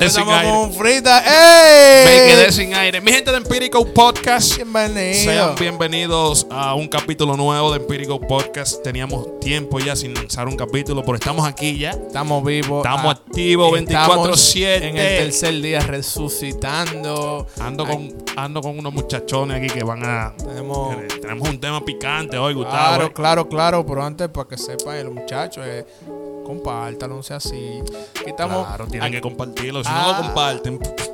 quedé sin aire. con frita. ¡Ey! Me quedé sin aire. Mi gente de Empirical Podcast. Bienvenido. Sean bienvenidos a un capítulo nuevo de Empirical Podcast. Teníamos tiempo ya sin lanzar un capítulo, pero estamos aquí ya. Estamos vivos. Estamos Ah, activos estamos 24/7. En el tercer día resucitando. Ando con, ando con unos muchachones aquí que van a. Tenemos. que tenemos un tema picante hoy, Gustavo. Claro, eh. claro, claro. Pero antes, para que sepan, los muchachos, eh, compártanlo, no sea así. Estamos. Claro, tienen aquí- que compartirlo. Si Ah. no lo comparten, ustedes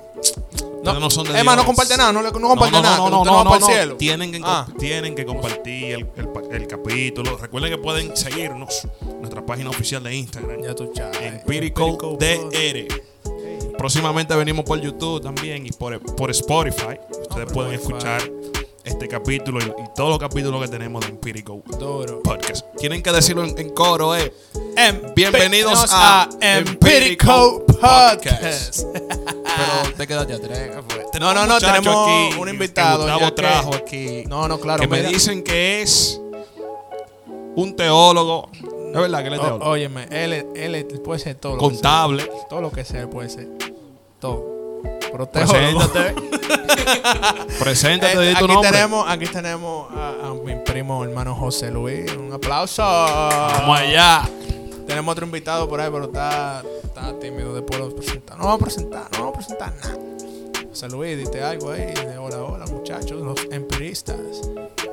no, son de es más, no comparte nada, no, no comparte no, nada. No, no, no, no, no. el cielo. Tienen que, Ah. tienen que compartir el, el el capítulo. Recuerden que pueden seguirnos en nuestra página oficial de Instagram. Ya tú. Empirical DR. Próximamente venimos por YouTube también y por, por Spotify. Ustedes por pueden Spotify. escuchar este capítulo y, y todos los capítulos que tenemos de Empirical Duro. Podcast. Tienen que decirlo en, en coro, eh. Em- Bienvenidos a Empirical Empirical Podcast. Pero te quedaste atrás. ¿qué fue? No, no, no, muchacho tenemos aquí un invitado, ya que- trajo aquí. No, no, claro. que me dicen que es un teólogo. Es verdad que él es teólogo. óyeme, él, él puede ser todo. Lo que Contable. sea. todo lo que sea, puede ser. Todo. Pero teólogo. Preséntate. Preséntate, Eh, di tu aquí nombre. tenemos, aquí tenemos a, a mi primo hermano José Luis. Un aplauso. Vamos allá. Tenemos otro invitado por ahí, pero está, está tímido. Después lo presentamos. No vamos a presentar, no vamos a presentar nada. José Luis, dite algo ahí. de hola, hola, muchachos, los empiristas.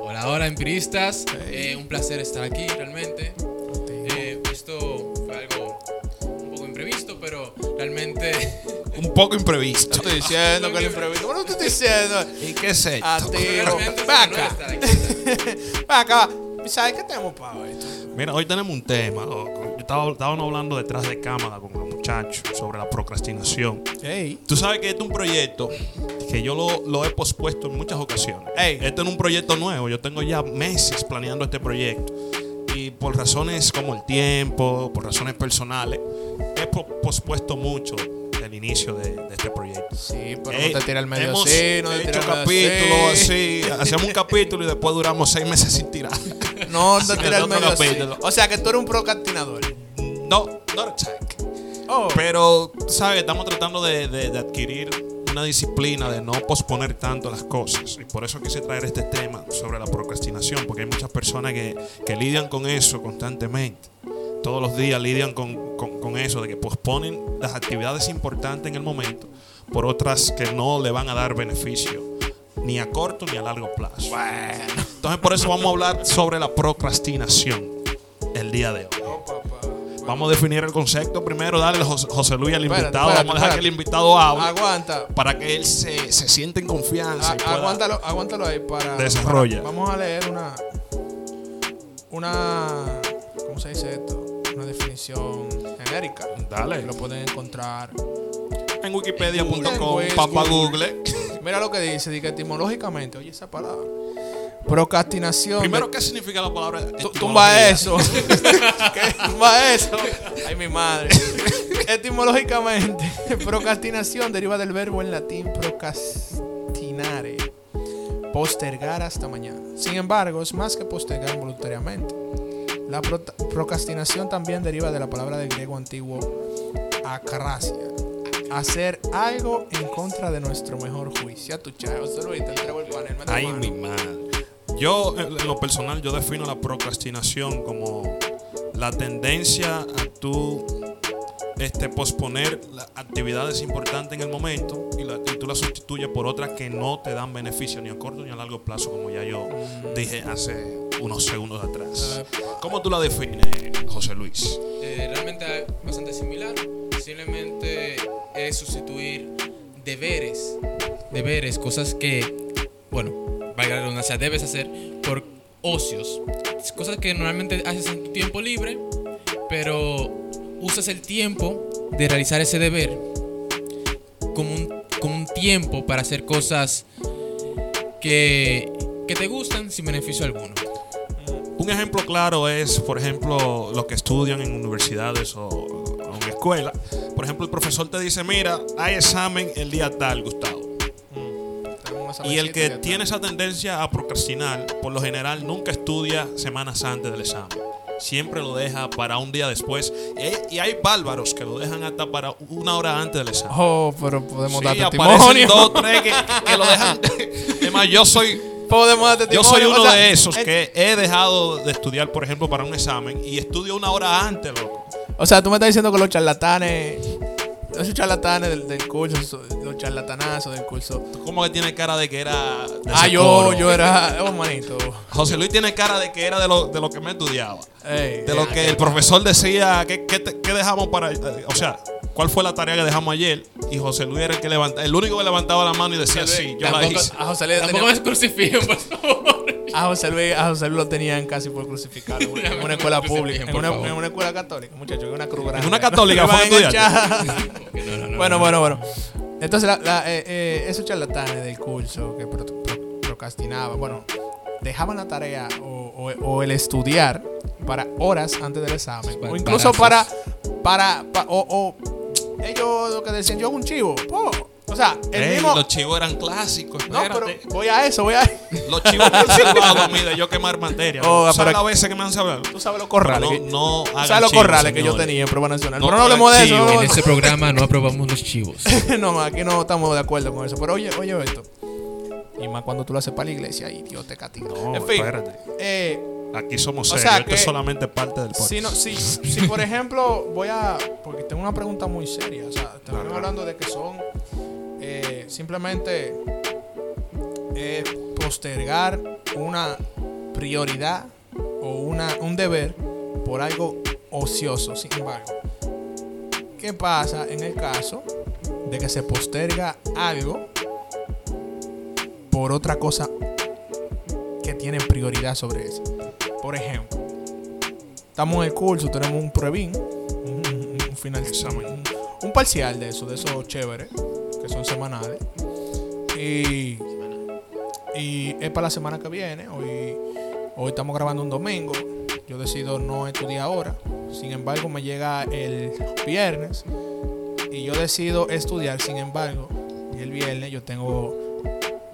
Hola, hola empiristas. Eh, un placer estar aquí realmente. Un poco imprevisto. Estoy diciendo que el imprevisto. ¿Cómo te estoy diciendo? ¿Y qué esto? A ti. realmente Ven es un honor acá. estar aquí. Ven acá. ¿Sabes qué tenemos para hoy? Mira, hoy tenemos un tema. loco. Yo estaba, estábamos hablando detrás de cámara con los muchachos sobre la procrastinación. Ey. Tú sabes que este es un proyecto que yo lo, lo he pospuesto en muchas ocasiones. Ey. Este es un proyecto nuevo. Yo tengo ya meses planeando este proyecto. Y por razones como el tiempo, por razones personales, he po- pospuesto mucho el inicio de, de este proyecto. Sí, pero Ey, no te tira el medio hemos así, no te hecho tira capítulos así. Hacemos un capítulo y después duramos seis meses sin tirar. No te Sin tira el medio así. O sea que tú eres un procrastinador. No, attack. Oh. Pero, ¿sabes? Estamos tratando de, de- de adquirir una disciplina de no posponer tanto las cosas. Y por eso quise traer este tema sobre la procrastinación, porque hay muchas personas que, que lidian con eso constantemente. Todos los días lidian con, con- con eso, de que posponen las actividades importantes en el momento por otras que no le van a dar beneficio, ni a corto ni a largo plazo. Entonces, por eso vamos a hablar sobre la procrastinación el día de hoy. Vamos a definir el concepto primero, darle a José, Luis al Espérate, invitado. espérate, Vamos a dejar espérate. que el invitado hable Aguanta. para que él se, se sienta en confianza. A- y pueda- aguántalo, aguántalo ahí para. Desarrolla. para- vamos a leer una. Una. ¿Cómo se dice esto? Una definición genérica. Dale. Lo pueden encontrar. En wikipedia.com, papá Google. Mira lo que dice, dice que etimológicamente, oye esa palabra. Procrastinación. Primero, de- ¿qué significa la palabra? Tumba eso. Tumba eso. Ay, mi madre. Etimológicamente, procrastinación deriva del verbo en latín procrastinare. Postergar hasta mañana. Sin embargo, es más que postergar voluntariamente. La pro- procrastinación también deriva de la palabra del griego antiguo acrasia. Hacer algo en contra de nuestro mejor juicio. Chavo, Ay, mi madre. Yo, en en lo personal, yo defino la procrastinación como la tendencia a tú este, posponer las actividades importantes en el momento y, la- y tú las sustituyes por otras que no te dan beneficio ni a corto ni a largo plazo, como ya yo dije hace unos segundos atrás. ¿Cómo tú la defines, José Luis? eh, realmente bastante similar. Simplemente es sustituir deberes, deberes, cosas que, bueno, valga la redundancia, debes hacer por ocios. Cosas que normalmente haces en tu tiempo libre, pero usas el tiempo de realizar ese deber como un, como un tiempo para hacer cosas que, que te gustan sin beneficio alguno. Un ejemplo claro es, por ejemplo, los que estudian en universidades o, o en escuela. Por ejemplo, el profesor te dice, mira, hay examen el día tal, Gustavo. Una Y el que tiene esa tendencia a procrastinar, por lo general nunca estudia semanas antes del examen. siempre lo deja para un día después. Y hay, y hay bárbaros que lo dejan hasta para una hora antes del examen. Oh, pero podemos Sí, dar testimonio. dos, tres que, que lo dejan. Es más, yo soy, podemos dar yo soy uno O sea, de esos que he dejado de estudiar, por ejemplo, para un examen y estudio una hora antes, loco. O sea, tú me estás diciendo que los charlatanes. Esos charlatanes del, del curso, los charlatanazos del curso. Como que tiene cara de que era. de Ah, yo, coro. yo era. Oh, manito. José Luis tiene cara de que era de lo, de lo que me estudiaba. Ey, De lo que el profesor decía, ¿qué, qué qué dejamos para.? O sea, ¿cuál fue la tarea que dejamos ayer? Y José Luis era el que levantaba, el único que levantaba la mano y decía, sí, yo la hice. a José Luis Tampoco tenía- me crucifiquen, por favor. A José Luis, a José Luis lo tenían casi por crucificar en una, en escuela pública, en una, en escuela católica, muchachos, en una cruz grande. una católica fue estudiar. echar. No, no, no, bueno, no. bueno, bueno. Entonces, la- la- eh, eh, esos charlatanes del curso que pro- pro- procrastinaban, bueno, dejaban la tarea o, o- o el estudiar para horas antes del examen. O incluso para, para, pa- o, o ellos lo que decían, yo hago un chivo. po. O sea, el Ey, mismo... Los chivos eran clásicos. No, pero voy a eso, voy a Los chivos me han salvado a mí de yo quemar materia. Oh, ¿Sabes las veces que me han salvado? Tú sabes los corrales. Que- no, no hagan sabes los chivos, corrales que yo tenía en Prueba Nacional. No pero no hablemos de eso. En este programa no aprobamos los chivos. no, aquí no estamos de acuerdo con eso. Pero oye, oye esto. Y más cuando tú lo haces para la iglesia y Dios te castiga. No, en fin, espérate. eh, Aquí somos O serios. Esto es solamente parte del podcast. si, no, si, si por ejemplo voy a... Porque tengo una pregunta muy seria. O sea, estamos hablando de que son eh, simplemente eh, postergar una prioridad o una, un deber por algo ocioso. Sin embargo, ¿qué pasa en el caso de que se posterga algo por otra cosa que tiene prioridad sobre eso? Por ejemplo, estamos en el curso, tenemos un pruebín, un, final, un, un parcial de eso, de esos chéveres, que son semanales. Y, y es para la semana que viene. Hoy, hoy estamos grabando un domingo. Yo decido no estudiar ahora. Sin embargo, me llega el viernes y yo decido estudiar. Sin embargo, y el viernes yo tengo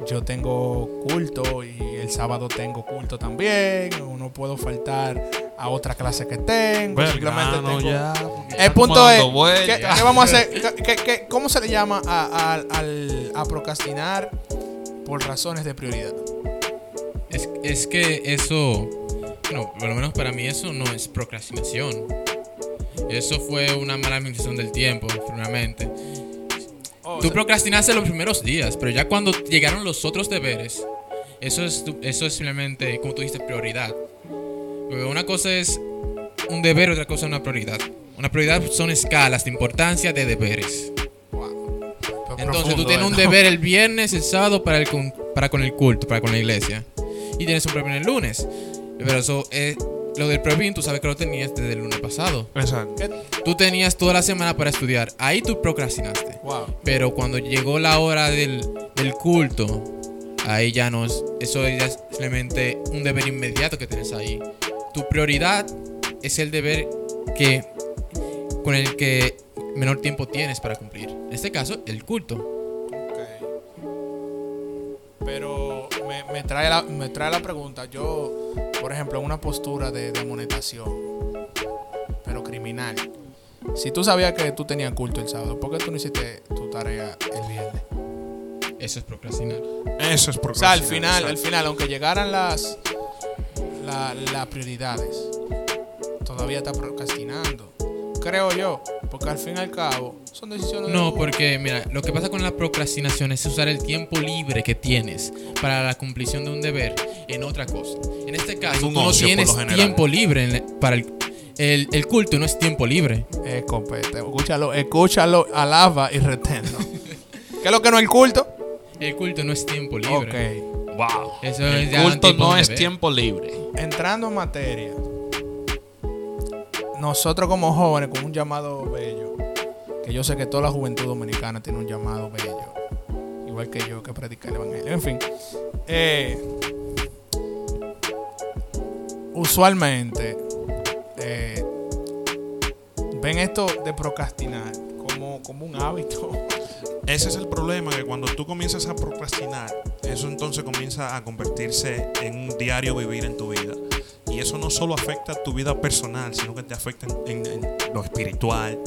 yo tengo culto y el sábado tengo culto también. o No puedo faltar a otra clase que tengo. simplemente Vergano, tengo- ya, porque el punto es. ¿qué, qué vamos a hacer? ¿Qué- qué- qué- cómo se le llama a, a- al- a procrastinar por razones de prioridad? Es, es que eso, bueno, por lo menos para mí eso no es procrastinación. Eso fue una mala administración del tiempo, primeramente. Tú procrastinaste los primeros días, pero ya cuando llegaron los otros deberes, eso es, tu- eso es simplemente, como tú dijiste, prioridad. Porque una cosa es un deber otra cosa es una prioridad. Una prioridad son escalas de importancia de deberes. Entonces tú tienes un deber el viernes, el sábado para, el para con el culto, para con la iglesia. Y tienes un previn el lunes. Pero eso es, lo del previn tú sabes que lo tenías desde el lunes pasado. Exacto. Tú tenías toda la semana para estudiar. Ahí tú procrastinaste. Wow. Pero cuando llegó la hora del, del culto, ahí ya no es. Eso es simplemente un deber inmediato que tienes ahí. Tu prioridad es el deber que con el que menor tiempo tienes para cumplir. En este caso, el culto. Pero me, trae la, me trae la pregunta. Yo, por ejemplo, una postura de, de amonestación, pero criminal. Si tú sabías que tú tenías culto el sábado, ¿por qué tú no hiciste tu tarea el viernes? Eso es procrastinar. Eso es O sea, al procrastinar, final, al final, aunque llegaran las, la- las prioridades, todavía está procrastinando. Creo yo, porque al fin y al cabo son decisiones de No, uno. porque mira, lo que pasa con la procrastinación es usar el tiempo libre que tienes para la cumplición de un deber en otra cosa. En este caso, tú no tienes tiempo libre en- para el, el, el culto, no es tiempo libre. Eh, compete, escúchalo, escúchalo, alaba y reténlo. ¿Qué es lo que no es el culto? El culto no es tiempo libre. Ok. Wow. Eso El es culto no es tiempo libre. Entrando en materia, nosotros como jóvenes con un llamado bello, que yo sé que toda la juventud dominicana tiene un llamado bello, igual que yo que predica el evangelio. En fin, eh, usualmente eh, ven esto de procrastinar como, como un hábito. Ese es el problema, que cuando tú comienzas a procrastinar, eso entonces comienza a convertirse en un diario vivir en tu vida. Y eso no solo afecta a tu vida personal, sino que te afecta en, en- en lo espiritual,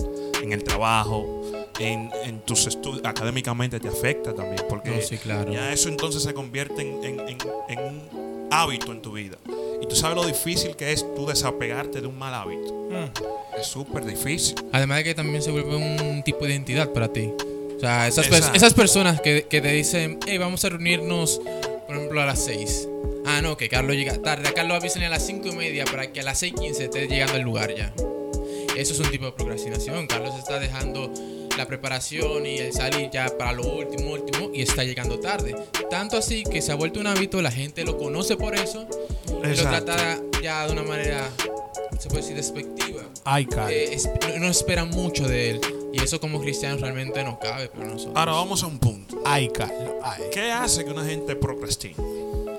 en el trabajo, en, en tus estudios. Académicamente te afecta también. Porque No, sí, claro. ya eso entonces se convierte en, en- en- en un hábito en tu vida. Y tú sabes lo difícil que es tú desapegarte de un mal hábito. Mm. Es súper difícil. Además de que también se vuelve un tipo de identidad para ti. Sea, esas, pers- esas personas que, que te dicen, hey, vamos a reunirnos, por ejemplo, a las 6. Ah, no, que Carlos llega tarde. A Carlos avisen a las 5 y media para que a las 6.15 esté llegando al lugar ya. Eso es un tipo de procrastinación. Carlos está dejando la preparación y el salir ya para lo último, último, y está llegando tarde. Tanto así que se ha vuelto un hábito, la gente lo conoce por eso, y lo trata ya de una manera, se puede decir, despectiva Ay, eh, no, no esperan mucho de él. Y eso como cristianos realmente no cabe para nosotros. Ahora vamos a un punto. Ay, Carlos. Ay. ¿Qué hace que una gente procrastine?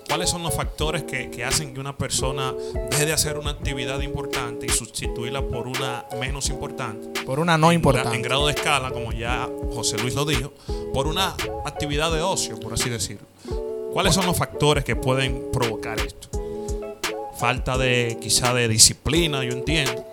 ¿Cuáles son los factores que, que hacen que una persona deje de hacer una actividad importante y sustituirla por una menos importante? Por una no gra- En importante. grado de escala, como ya José Luis lo dijo, por una actividad de ocio, por así decirlo. ¿Cuáles son los factores que pueden provocar esto? Falta de quizá de disciplina, yo entiendo.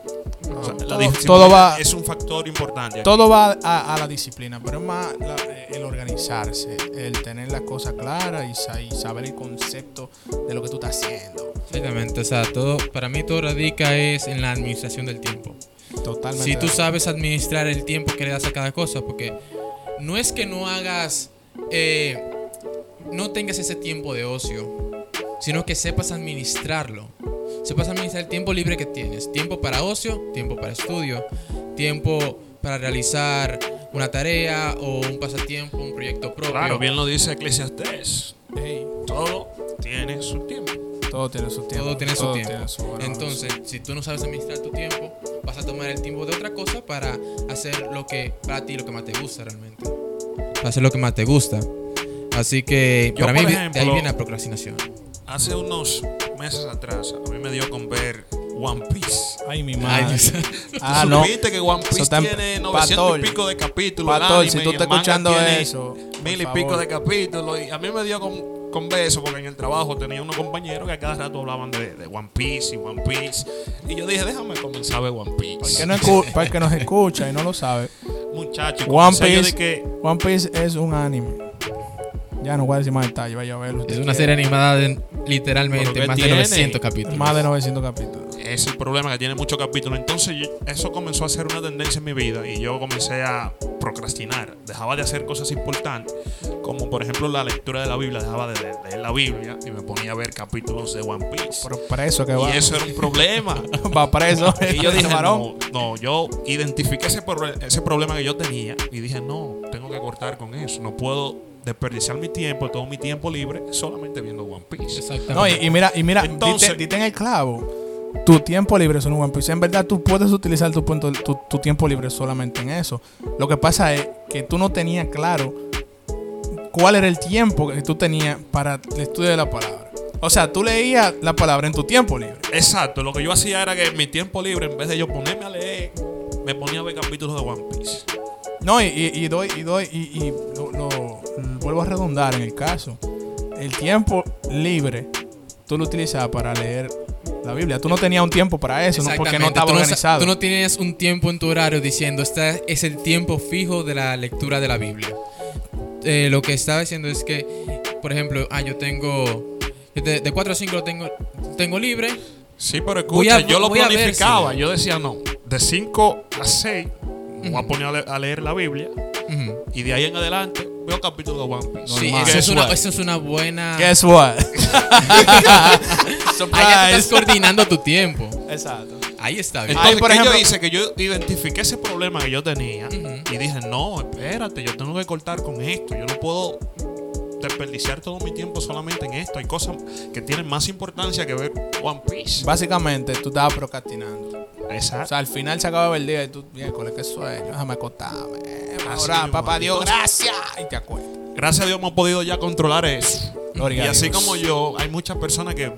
O sea, la todo- va- es un factor importante. aquí. Todo va a, a la disciplina, pero es más la- el organizarse, el tener las cosas claras y, sa- y saber el concepto de lo que tú estás haciendo. Exactamente, o sea, todo, para mí todo radica es en la administración del tiempo. Totalmente. Si tú sabes administrar el tiempo que le das a cada cosa, porque no es que no hagas, eh, no tengas ese tiempo de ocio, sino que sepas administrarlo. Sepas administrar el tiempo libre que tienes. Tiempo para ocio, tiempo para estudio, tiempo para realizar una tarea o un pasatiempo, un proyecto propio. Claro, bien lo dice Eclesiastés. Ey, Todo tiene su tiempo. todo tiene su tiempo. Todo tiene su tiempo. su. Entonces, si tú no sabes administrar tu tiempo, vas a tomar el tiempo de otra cosa para hacer lo que para ti lo que más te gusta realmente. Para hacer lo que más te gusta. Así que Yo, para mí de ahí ejemplo- viene la procrastinación. Hace unos meses atrás, a mí me dio con ver One Piece. Ay, mi madre. Ah, ¿Tú no. supiste que One Eso Piece tiene 900 Pastor. y pico de capítulos? si tú estás escuchando eso, Mil y pico de capítulos. Y a mí me dio con, con beso porque en el trabajo tenía unos compañeros que a cada rato hablaban de, de One Piece y One Piece. Y yo dije, déjame comenzar a ver One Piece. Para el que, no el que nos escucha y no lo sabe, Muchacho, y One Piece- que One Piece es un anime. Ya no voy a decir más detalles, vaya a verlo. Es una serie animada de literalmente ¿qué más tiene? de 900 capítulos. Más de 900 capítulos. es el problema que tiene muchos capítulos. Entonces yo- eso comenzó a ser una tendencia en mi vida y yo comencé a procrastinar. Dejaba de hacer cosas importantes, como por ejemplo la lectura de la Biblia. Dejaba de leer, leer la Biblia y me ponía a ver capítulos de One Piece. Pero para eso que va. Y eso era un problema. va preso. y yo dije, varón. no, no, yo identifiqué ese, pro- ese problema que yo tenía y dije, no, tengo que cortar con eso. No puedo desperdiciar mi tiempo, todo mi tiempo libre, solamente viendo One Piece. Exactamente. No, y, y mira, y mira, Entonces- dite, dite en el clavo. Tu tiempo libre es un One Piece. En verdad, tú puedes utilizar tu, punto- tu, tu tiempo libre solamente en eso. Lo que pasa es que tú no tenías claro cuál era el tiempo que tú tenías para el estudio de la palabra. O sea, tú leías la palabra en tu tiempo libre. Exacto, lo que yo hacía era que en mi tiempo libre, en vez de yo ponerme a leer, me ponía a ver capítulos de One Piece. No, y, y- y doy, y doy, y, y lo, lo- vuelvo a redundar en el caso. El tiempo libre tú lo utilizabas para leer la Biblia. Tú no tenías un tiempo para eso, ¿no? porque no estaba Tú organizado. Tú no tienes un tiempo en tu horario diciendo, este es el tiempo fijo de la lectura de la Biblia. Eh, lo que estaba diciendo es que, por ejemplo, ah, yo tengo, de, de 4 a 5 lo tengo, tengo libre. Sí, pero escucha, a- yo lo ver planificaba. Yo decía, no, de 5 a 6 me voy a poner a, le- a leer la Biblia y de ahí en adelante veo capítulos de One Piece. Sí, eso es, una, eso es una buena... Guess what? Ahí ya tú estás coordinando tu tiempo. Exacto. Ahí está bien. Entonces, Ay, por ¿qué ejemplo- yo hice? Que yo identifiqué ese problema que yo tenía y dije, no, espérate, yo tengo que cortar con esto. Yo no puedo desperdiciar todo mi tiempo solamente en esto. Hay cosas que tienen más importancia que ver One Piece. Básicamente, tú estabas procrastinando. O Exacto. sea, al final se acababa el día y tú, miércoles, qué sueño, déjame acostarme. Ahora, papá Dios, gracias. Y te acuerdas. Gracias a Dios hemos podido ya controlar eso. Gloria Y así como yo, hay muchas personas que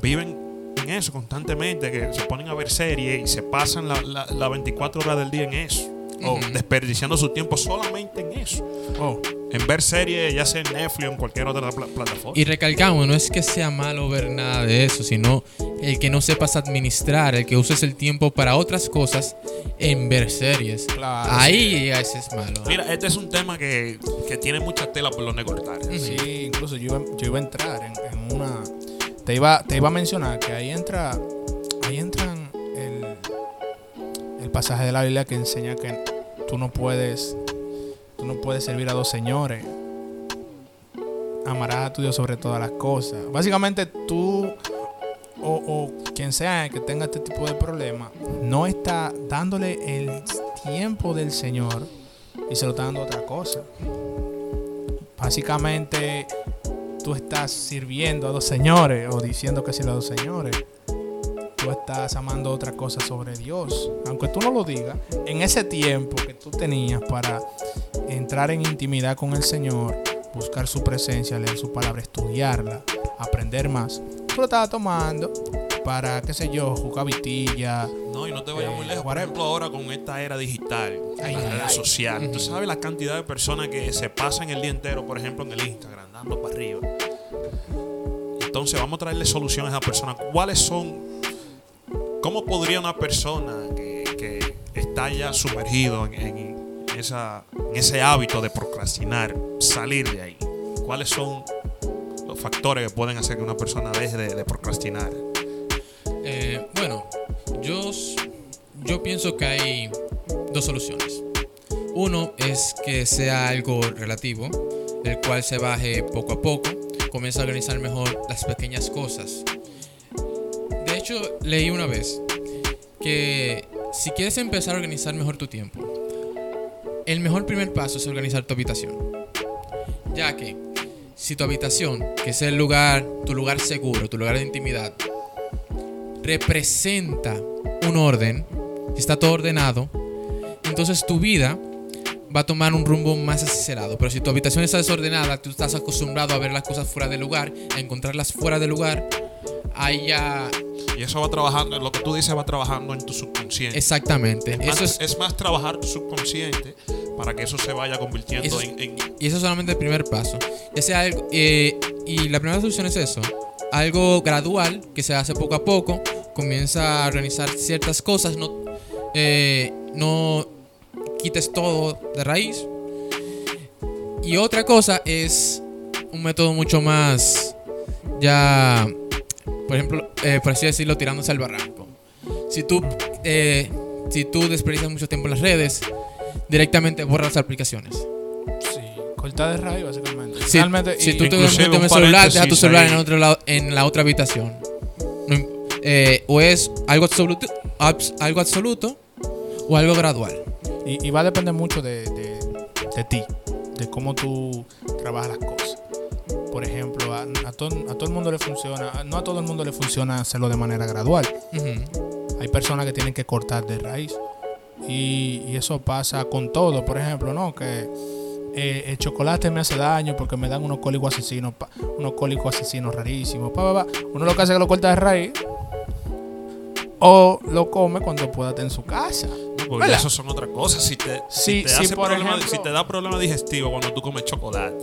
viven en eso constantemente, que se ponen a ver series y se pasan las la, la 24 horas del día en eso. O desperdiciando su tiempo solamente en eso. Oh, en ver series, ya sea en Netflix o en cualquier otra pla- plataforma. Y recalcamos, no es que sea malo ver nada de eso, sino el que no sepas administrar, el que uses el tiempo para otras cosas en ver series. Claro. Ahí ese es malo. Mira, este es un tema que, que tiene mucha tela por donde cortar. Sí, incluso yo iba, yo iba a entrar en, en una. Te iba, te iba a mencionar que ahí entra. Ahí entran el, el pasaje de la Biblia que enseña que tú no puedes. Tú no puedes servir a dos señores. Amarás a tu Dios sobre todas las cosas. Básicamente tú o, quien sea que tenga este tipo de problema no está dándole el tiempo del Señor y se lo está dando otra cosa. Básicamente, tú estás sirviendo a dos señores o diciendo que sirve a dos señores. Tú estás amando otra cosa sobre Dios. Aunque tú no lo digas, en ese tiempo que tú tenías para entrar en intimidad con el Señor, buscar su presencia, leer su palabra, estudiarla, aprender más, tú lo estabas tomando para, qué sé yo, jugar vitilla. No, y no te vayas Eh, muy lejos. Por ejemplo, ahora con esta era digital, Ay, las ay, redes ay. sociales, tú sabes la cantidad de personas que se pasan el día entero, por ejemplo, en el Instagram, dando para arriba. Entonces, vamos a traerle soluciones a personas. ¿Cuáles son? ¿Cómo podría una persona que, que está ya sumergido en, en esa, en ese hábito de procrastinar salir de ahí? ¿Cuáles son los factores que pueden hacer que una persona deje de, de procrastinar? Eh, bueno, yo, yo pienso que hay dos soluciones. Uno es que sea algo relativo, el cual se baje poco a poco, comienza a organizar mejor las pequeñas cosas. De hecho, leí una vez que si quieres empezar a organizar mejor tu tiempo, el mejor primer paso es organizar tu habitación. Ya que si tu habitación, que es el lugar, tu lugar seguro, tu lugar de intimidad, representa un orden, está todo ordenado, entonces tu vida va a tomar un rumbo más acelerado. Pero si tu habitación está desordenada, tú estás acostumbrado a ver las cosas fuera de lugar, a encontrarlas fuera de lugar, ahí ya... Y eso va trabajando, lo que tú dices va trabajando en tu subconsciente. Exactamente. Es más, Eso es, es más trabajar tu subconsciente para que eso se vaya convirtiendo Eso- en, en- y eso es solamente el primer paso. Ya sea algo, eh, y la primera solución es eso. Algo gradual que se hace poco a poco. Comienza a organizar ciertas cosas. No, eh, no quites todo de raíz. Y otra cosa es un método mucho más ya, por ejemplo, eh, por así decirlo, tirándose al barranco. Si tú, eh, si tú desperdicias mucho tiempo en las redes, directamente borra las aplicaciones. Sí, cortar de raíz, básicamente. Si, tú te duermes en el celular, deja tu celular ahí. en, otro lado, en la otra habitación. Eh, o es algo absoluto, abs- algo absoluto o algo gradual. Y, y va a depender mucho de, de- de ti, de cómo tú trabajas las cosas. Por ejemplo, a, a todo, a todo el mundo le funciona, no a todo el mundo le funciona hacerlo de manera gradual. Hay personas que tienen que cortar de raíz. Y, y eso pasa con todo. Por ejemplo, no, que eh, el chocolate me hace daño porque me dan unos cólicos asesinos, pa- unos cólicos asesinos rarísimos. Pa, pa. Uno lo que hace es que lo corta de raíz. O lo come cuando pueda estar en su casa. Porque ¿Verdad? eso son otras cosas. Si te, si te sí, hace por problema, ejemplo- si te da problema digestivo cuando tú comes chocolate,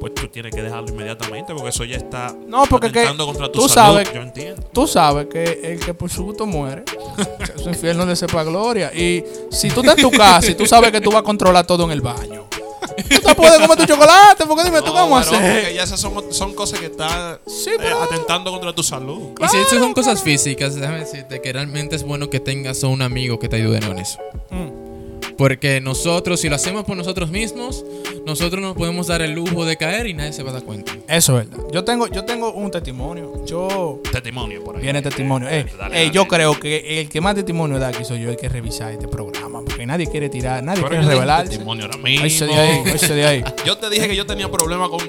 pues tú tienes que dejarlo inmediatamente porque eso ya está No, porque que atentando contra tu tú salud. sabes- Yo entiendo. Tú sabes que el que por su gusto muere, su infierno le sepa gloria. Y si tú estás en tu casa y tú sabes que tú vas a controlar todo en el baño, tú te puedes comer tu chocolate, porque dime, ¿tú No, a pero hacer? porque ya esas son, son cosas que están Sí, eh, atentando contra tu salud. Y si estas son Claro, cosas físicas, déjame decirte que realmente es bueno que tengas a un amigo que te ayude con eso. Mm. Porque nosotros, si lo hacemos por nosotros mismos, nosotros nos podemos dar el lujo de caer y nadie se va a dar cuenta. Eso es verdad. Yo tengo, yo tengo un testimonio. Yo. Testimonio por ahí. Viene testimonio. Eh, Dale, eh, dale. yo creo que el que más testimonio da aquí soy yo. Hay que revisar este programa. Porque nadie quiere tirar, nadie Pero quiere revelarse. Testimonio ahora mismo. De ahí, oíse de ahí. Yo te dije que yo tenía problemas con,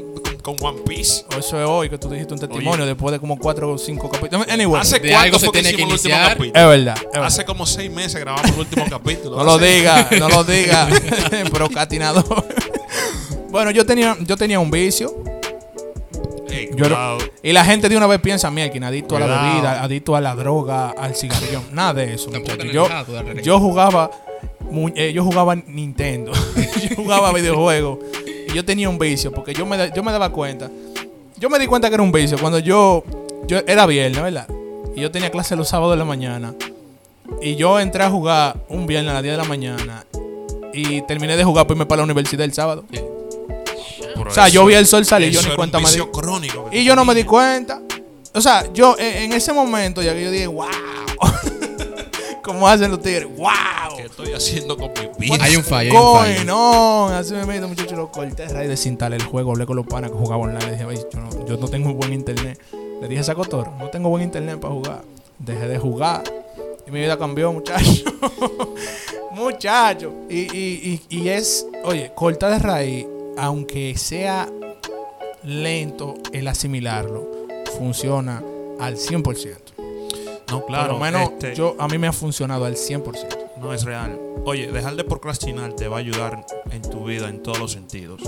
con, One Piece. Eso es hoy que tú dijiste un testimonio después de como cuatro o cinco capítulos. Anyway, ¿Hace cuánto algo se fue que tiene que hicimos el último capítulo? es verdad. es verdad. Hace como seis meses grabamos el último capítulo. No lo diga, no lo diga. Procrastinador. bueno, yo tenía, yo tenía un vicio. Ey, Yo era- cuidado. y la gente de una vez piensa, mira, que adicto a la Cuidado. bebida, adicto a la droga, al cigarrillo. Nada de eso, Yo, yo jugaba eh, yo jugaba Nintendo. yo jugaba videojuegos. Que yo tenía un vicio, porque yo me, yo me daba cuenta. Yo me di cuenta que era un vicio cuando yo, yo era viernes, ¿verdad? Y yo tenía clase los sábados de la mañana. Y yo entré a jugar un viernes a las 10 de la mañana. Y terminé de jugar, pues me para la universidad el sábado. O sea, eso- yo vi el sol salir, yo eso ni cuenta un me di. crónico Y yo no me di cuenta. O sea, yo en, en ese momento ya que yo dije, wow. ¿Cómo hacen los tigres? ¿Qué Wow. estoy haciendo con mi vida? Hay un fallo, on. Así me meto, muchachos. Lo corté, raíz desinstalé el juego. Hablé con los panas que jugaban online. Le dije, "Oye, yo no, yo no tengo buen internet. Le dije, saco toro. No tengo buen internet para jugar. Dejé de jugar. Y mi vida cambió, muchacho. muchacho. Y, y, y, y es, oye, corta de raíz, aunque sea lento el asimilarlo, funciona al 100%. No, claro. Por lo menos este, yo, a mí me ha funcionado al 100%. No es real. Oye, dejar de procrastinar te va a ayudar en tu vida en todos los sentidos.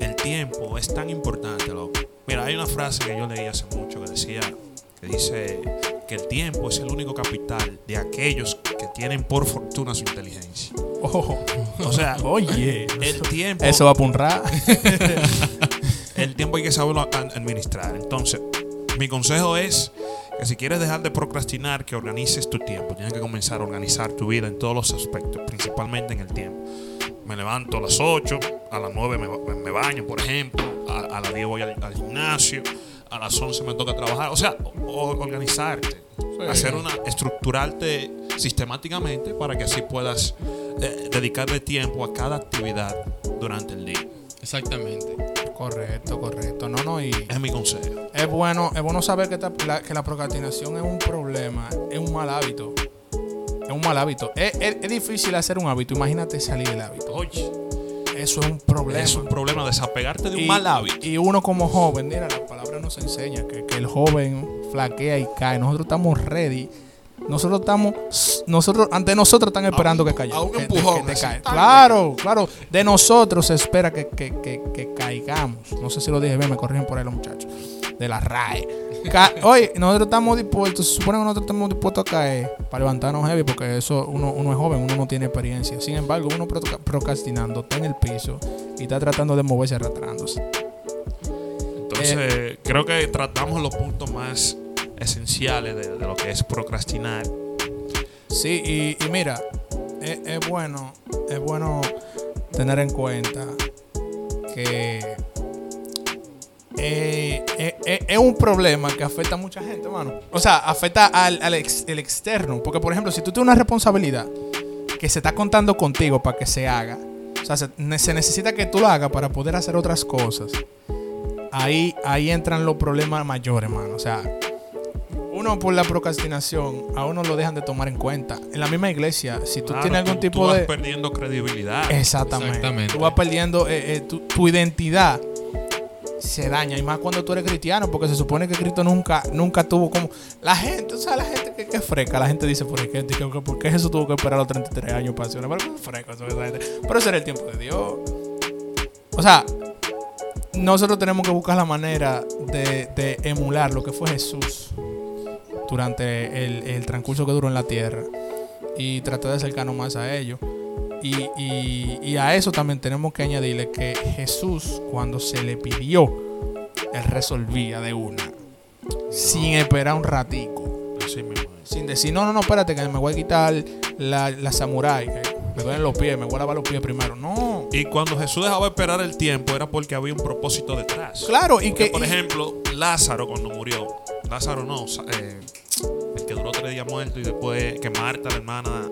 El tiempo es tan importante, loco. Mira, hay una frase que yo leí hace mucho que decía, que dice que el tiempo es el único capital de aquellos que tienen por fortuna su inteligencia. Oh, O sea, oye, el tiempo, eso va a punrar. el tiempo hay que saberlo administrar. Entonces, mi consejo es que si quieres dejar de procrastinar, que organices tu tiempo. Tienes que comenzar a organizar tu vida en todos los aspectos, principalmente en el tiempo. Me levanto a las 8, a las 9 me, ba- me baño, por ejemplo, a, a las 10 voy al, al gimnasio, a las 11 me toca trabajar. O sea, o- organizarte, hacer una, estructurarte sistemáticamente para que así puedas eh, dedicarle tiempo a cada actividad durante el día. Exactamente. correcto, correcto. No, no, y Es mi consejo. es bueno, es bueno saber que, esta- la, que la procrastinación es un problema, es un mal hábito. Es un mal hábito. Es, es- es difícil hacer un hábito. Imagínate salir del hábito. Oye, Eso es un problema. es un problema desapegarte de un y, mal hábito. y uno como joven, mira, la palabra nos enseña que, que el joven flaquea y cae. Nosotros estamos ready. Nosotros estamos, nosotros, ante nosotros están esperando A un- que caiga. a un que- que- empujón, que te cae. Claro, claro. De nosotros se espera que, que- caigamos. No sé si lo dije bien, me corrigen por ahí los muchachos. De la RAE. Oye, nosotros estamos dispuestos, se supone que nosotros estamos dispuestos a caer para levantarnos heavy, porque eso uno, uno es joven, uno no tiene experiencia. Sin embargo, uno procrastinando, está en el piso y está tratando de moverse arrastrándose. Entonces, Eh, creo que tratamos los puntos más esenciales de, lo que es procrastinar. Sí, y, mira, es, bueno, es bueno tener en cuenta que eh, eh, eh, es un problema que afecta a mucha gente, mano. O sea, afecta al, al el externo. Porque, por ejemplo, si tú tienes una responsabilidad que se está contando contigo para que se haga, o sea, se, ne- se necesita que tú lo hagas para poder hacer otras cosas. Ahí, ahí entran los problemas mayores, mano. O sea, uno por la procrastinación, a uno lo dejan de tomar en cuenta. En la misma iglesia, si tú Claro, tienes algún tú- tipo tú vas de... perdiendo credibilidad. Exactamente. Exactamente. Tú vas perdiendo eh, eh, tu, tu identidad. Se daña. Y más cuando tú eres cristiano, porque se supone que Cristo nunca, nunca tuvo como. La gente, o sea, la gente que, que es freca. La gente dice, ¿por qué, por Jesús tuvo que esperar los 33 años para hacer una gente. Pero ese era el tiempo de Dios. O sea, nosotros tenemos que buscar la manera de, de emular lo que fue Jesús durante el, el transcurso que duró en la tierra y tratar de acercarnos más a ellos. Y, y- y a eso también tenemos que añadirle que Jesús, cuando se le pidió, él resolvía de una, sin esperar un ratico, Así mismo es. sin decir, no, no, no, espérate, que me voy a quitar la, la samurai, que me duelen los pies, me voy a lavar los pies primero. No, Y cuando Jesús dejaba esperar el tiempo era porque había un propósito detrás. claro, y Porque, que. por y- ejemplo, Lázaro cuando murió, Lázaro no, eh, el que duró tres días muerto y después que Marta, la hermana.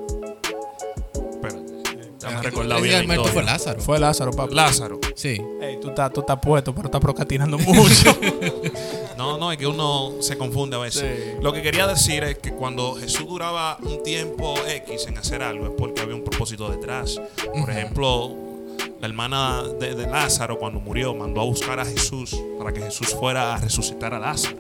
Espérate, déjame recordar Ese bien. la muerto fue historia. Lázaro. fue Lázaro, papá. Lázaro. Sí. Ey, tú estás tú estás puesto, pero estás procrastinando mucho. No, no, es que uno se confunde a veces. Sí. Lo que quería decir es que cuando Jesús duraba un tiempo X en hacer algo es porque había un propósito detrás. Por ejemplo, la hermana de, de Lázaro cuando murió mandó a buscar a Jesús para que Jesús fuera a resucitar a Lázaro.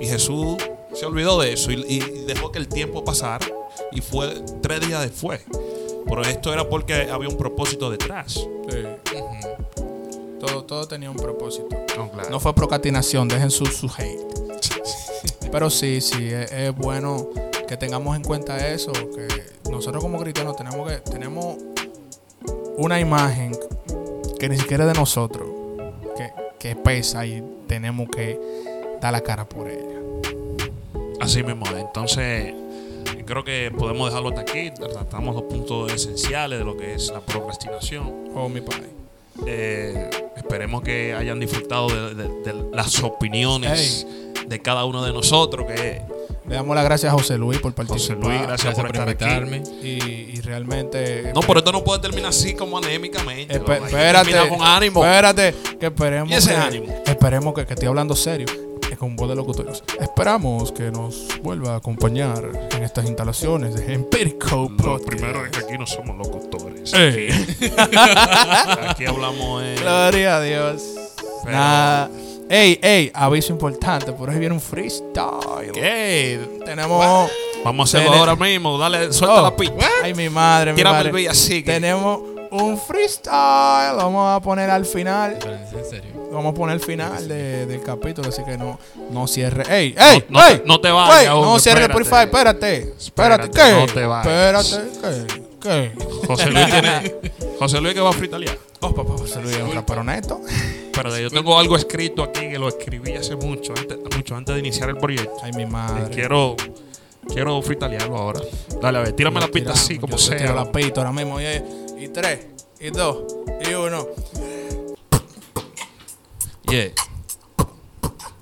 Y Jesús se olvidó de eso y, y dejó que el tiempo pasara y fue tres días después. Pero esto era porque había un propósito detrás. Sí. todo, todo tenía un propósito. No, claro. No fue procrastinación, dejen su, su hate. Pero sí, sí, es, es bueno que tengamos en cuenta eso, que nosotros como cristianos tenemos que tenemos una imagen que ni siquiera es de nosotros, que, que pesa y tenemos que dar la cara por ella. Así mismo. es. Entonces, creo que podemos dejarlo hasta aquí. Tratamos los puntos esenciales de lo que es la procrastinación. Oh, mi padre. Eh, esperemos que hayan disfrutado de, de- de las opiniones de cada uno de nosotros. Que Le damos las gracias a José Luis por José participar. Luis, gracias, Gracias por, por invitarme. Y, y realmente. No, pero esto no puede terminar así como anémicamente. Espérate, con ánimo. espérate, que esperemos ¿Y ese que, ánimo? esperemos que, que estoy hablando serio, con voz de locutorios. Esperamos que nos vuelva a acompañar en estas instalaciones de Empirical Lo Podcast. primero es que aquí no somos locutores. Ey. Aquí, aquí hablamos. eh, Gloria a Dios. Pero- Nada. Ey, ey, aviso importante, por ahí viene un freestyle. ¿Qué? Tenemos. Vamos a hacerlo Tene- ahora mismo. Dale, suelta Oh, la pista. Ay, mi madre, mi Tírame madre. el que- Tenemos un freestyle. Vamos a poner al final. Pero en serio. Vamos a poner el final de- del capítulo, así que no, no cierre. ¡Ey! ¡Ey! No- no ey! te- no te vayas Ey, No cierre. Spotify, espérate. Espérate, Espérate, ¿qué? no te vayas. Espérate, ¿qué? ¿Qué? José Luis tiene. José Luis que va a fritalear. Oh, papá, José Luis es un rapero neto. Pero yo tengo algo escrito aquí que lo escribí hace mucho, antes, mucho antes de iniciar el proyecto. Ay, mi Y madre. quiero. Quiero fritalearlo ahora. Dale, a ver, tírame la pista Tiramos, así, como yo te sea. tiro la pista ahora mismo. Y, y tres, y dos, y uno. Yeah.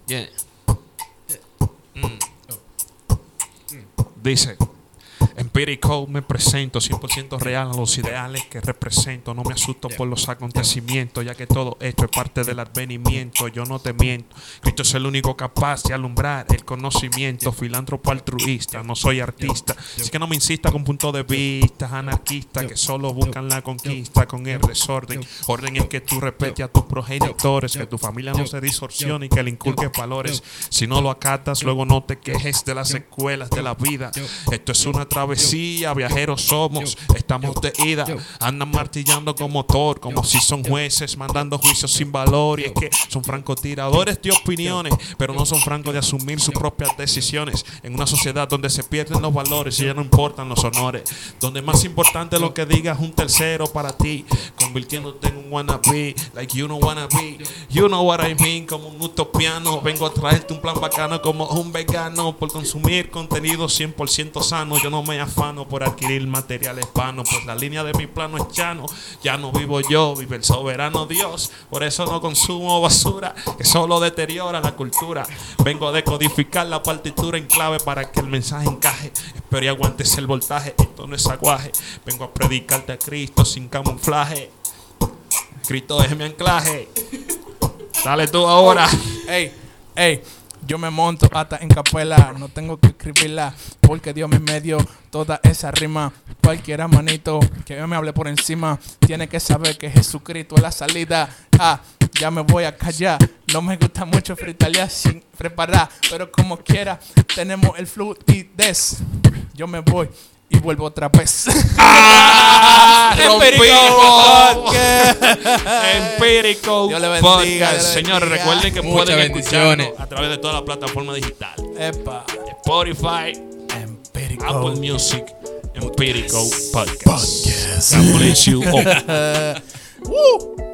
Yeah. Mm. Dice. Empírico me presento 100% real a los ideales que represento. No me asusto por los acontecimientos, ya que todo esto es parte del advenimiento. Yo no te miento. Cristo es el único capaz de alumbrar el conocimiento. Filántropo altruista, no soy artista. Así que no me insista con puntos de vista anarquistas que solo buscan la conquista con el desorden. Orden en que tú respetes a tus progenitores, que tu familia no se distorsione y que le inculques valores. Si no lo acatas, luego no te quejes de las secuelas de la vida. Esto es una travesía, viajeros somos, estamos de ida. Andan martillando como motor, como si son jueces, mandando juicios sin valor. Y es que son francotiradores de opiniones, pero no son francos de asumir sus propias decisiones. En una sociedad donde se pierden los valores y ya no importan los honores. Donde más importante lo que digas un tercero para ti, convirtiéndote en un wannabe, like you know wanna be. You know what I mean, como un utopiano. Vengo a traerte un plan bacano como un vegano por consumir contenido 100% sano. Yo no me afano por adquirir materiales vanos, pues la línea de mi plano es llano. Ya no vivo yo, vive el soberano Dios. Por eso no consumo basura que solo deteriora la cultura. Vengo a decodificar la partitura en clave para que el mensaje encaje. Espero y aguantes el voltaje, esto no es aguaje. Vengo a predicarte a Cristo sin camuflaje. Cristo es mi anclaje. Dale tú ahora. Ey, ey, yo me monto hasta en capela, no tengo que escribirla, porque Dios me dio toda esa rima. Cualquiera manito que yo me hable por encima, tiene que saber que Jesucristo es la salida. Ah, ya me voy a callar, no me gusta mucho fritalear sin preparar, pero como quiera, tenemos el fluidez. Yo me voy y vuelvo otra vez. ¡Ah! Empírico. Podcast. Empírico Dios le bendiga, Podcast. Dios le bendiga. recuerden que Muchas pueden bendiciones. a través de todas las plataformas digitales. Epa, Spotify, Empírico. Apple Music, Empírico Podcast. God bless you all. Woo.